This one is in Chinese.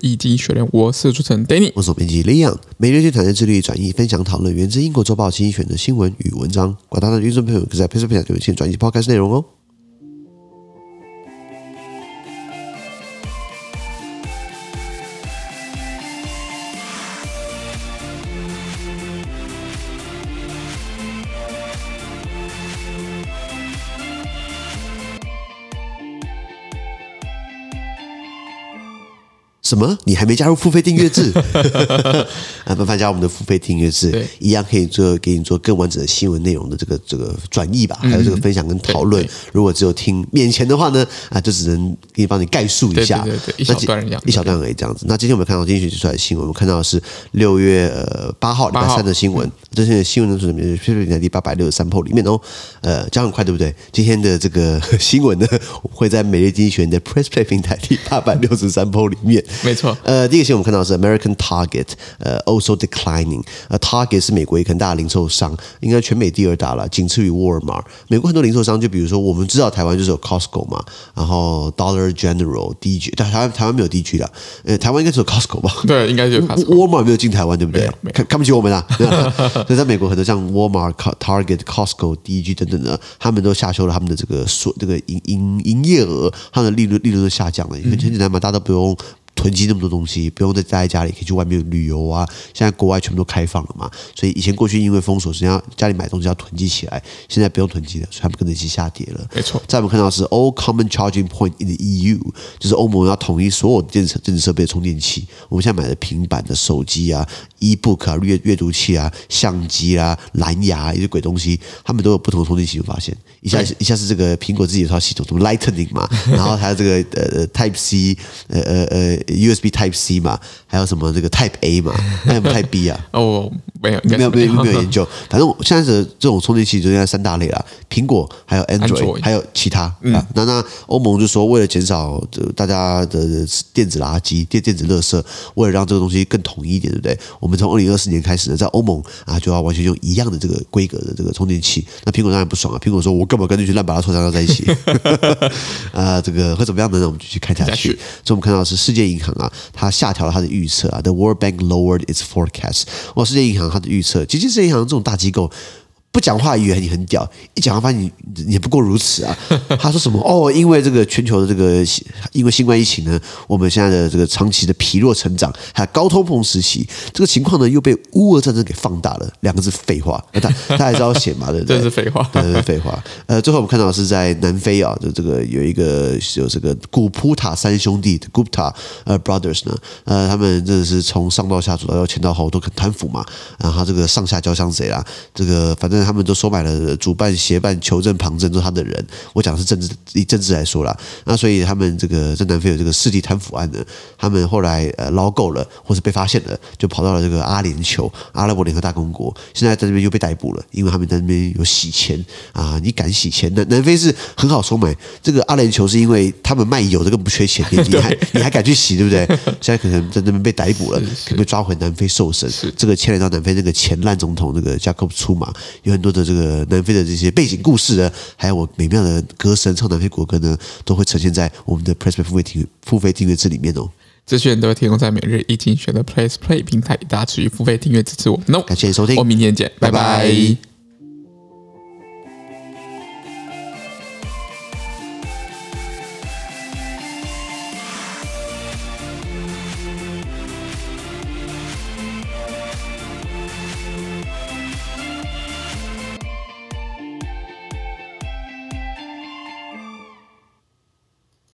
以及学人，我是主持人 Danny，我是编辑 Leon，每日一团队致力转译、分享、讨论源自英国周报精选的新闻与文章。广大的听众朋友可在 Facebook 上留言转译 Podcast 内容哦。什么？你还没加入付费订阅制？啊，麻烦加入我们的付费订阅制，一样可以做给你做更完整的新闻内容的这个这个转译吧，还有这个分享跟讨论。如果只有听免钱的话呢，啊，就只能给你帮你概述一下，对对对对一小段一样，一小段而已这样子。那今天我们看到今天学习出来的新闻，我们看到的是六月呃八号礼拜三的新闻。这些新闻呢是什么？就是在第八百六十三铺里面哦。呃，讲很快对不对？今天的这个新闻呢，会在每日经济学人的 Press Play 平台第八百六十三铺里面。没错，呃，第一个新闻我们看到是 American Target，呃，also declining。呃，Target 是美国一个很大的零售商，应该全美第二大了，仅次于沃尔玛。美国很多零售商，就比如说我们知道台湾就是有 Costco 嘛，然后 Dollar General、DG，但台湾台湾没有 DG 的，呃，台湾应该只有 Costco 吧？对，应该就 Costco。沃尔玛没有进台湾，对不对？看看不起我们啊！所以在美国很多像沃尔玛、Target、Costco、DG 等等的，他们都下修了他们的这个所这个营营营业额，他们的利润利润都下降了，因为很简单嘛，大家都不用。囤积那么多东西，不用再待在家里，可以去外面旅游啊！现在国外全部都开放了嘛，所以以前过去因为封锁，实际上家里买东西要囤积起来，现在不用囤积了，所以他们跟着一起下跌了。没错，在我们看到是 All Common Charging Point in the EU，就是欧盟要统一所有电子电子设备的充电器。我们现在买的平板的手机啊、e-book 啊、阅阅读器啊、相机啊、蓝牙一些鬼东西，他们都有不同的充电器。我发现一下一下是这个苹果自己有套系统，什么 Lightning 嘛，然后还有这个呃 Type C，呃呃呃。USB Type C 嘛，还有什么这个 Type A 嘛，还有 Type B 啊？哦，没有，没有，没有，没有研究。反正现在的这种充电器就应该三大类啦，苹果，还有 Android，还有其他。嗯，那那欧盟就说，为了减少大家的电子垃圾、电电子垃圾，为了让这个东西更统一一点，对不对？我们从二零二四年开始呢，在欧盟啊，就要完全用一样的这个规格的这个充电器。那苹果当然不爽啊，苹果说：“我干嘛跟这群烂八糟厂商在一起？” 啊，这个会怎么样呢？那我们就去看下去。所以我们看到是世界银行啊。它下调了它的预测啊，The World Bank lowered its forecast。哇，世界银行它的预测，其实世界银行这种大机构。不讲话以为你很屌，一讲话发现你也不过如此啊！他说什么？哦，因为这个全球的这个因为新冠疫情呢，我们现在的这个长期的疲弱成长，还有高通膨时期，这个情况呢又被乌俄战争给放大了。两个字废话，他他还是要写嘛，对不对？这是废话，对，是废话。呃，最后我们看到是在南非啊，就这个有一个有这个古普塔三兄弟的 Gupta 呃 Brothers 呢，呃，他们真的是从上到下，左到要，前到后都很贪腐嘛，然后这个上下交相贼啦，这个反正。他们都收买了主办、协办、求证、旁证，都是他的人。我讲的是政治，以政治来说啦。那所以他们这个在南非有这个世纪贪腐案呢，他们后来呃捞够了，或是被发现了，就跑到了这个阿联酋、阿拉伯联合大公国，现在在那边又被逮捕了，因为他们在那边有洗钱啊。你敢洗钱？南南非是很好收买，这个阿联酋是因为他们卖油，这个不缺钱，你还你还敢去洗，对不对？现在可能在那边被逮捕了，可能被抓回南非受审。这个牵连到南非那个前烂总统那个 Jacob 很多的这个南非的这些背景故事呢，还有我美妙的歌声唱南非国歌呢，都会呈现在我们的 PressPlay 付费订付费订阅制里面哦。资讯都会提供在每日一经济学人的 PressPlay 平台，大家持续付费订阅支持我们哦。感谢收听，我们明天见，拜拜。拜拜。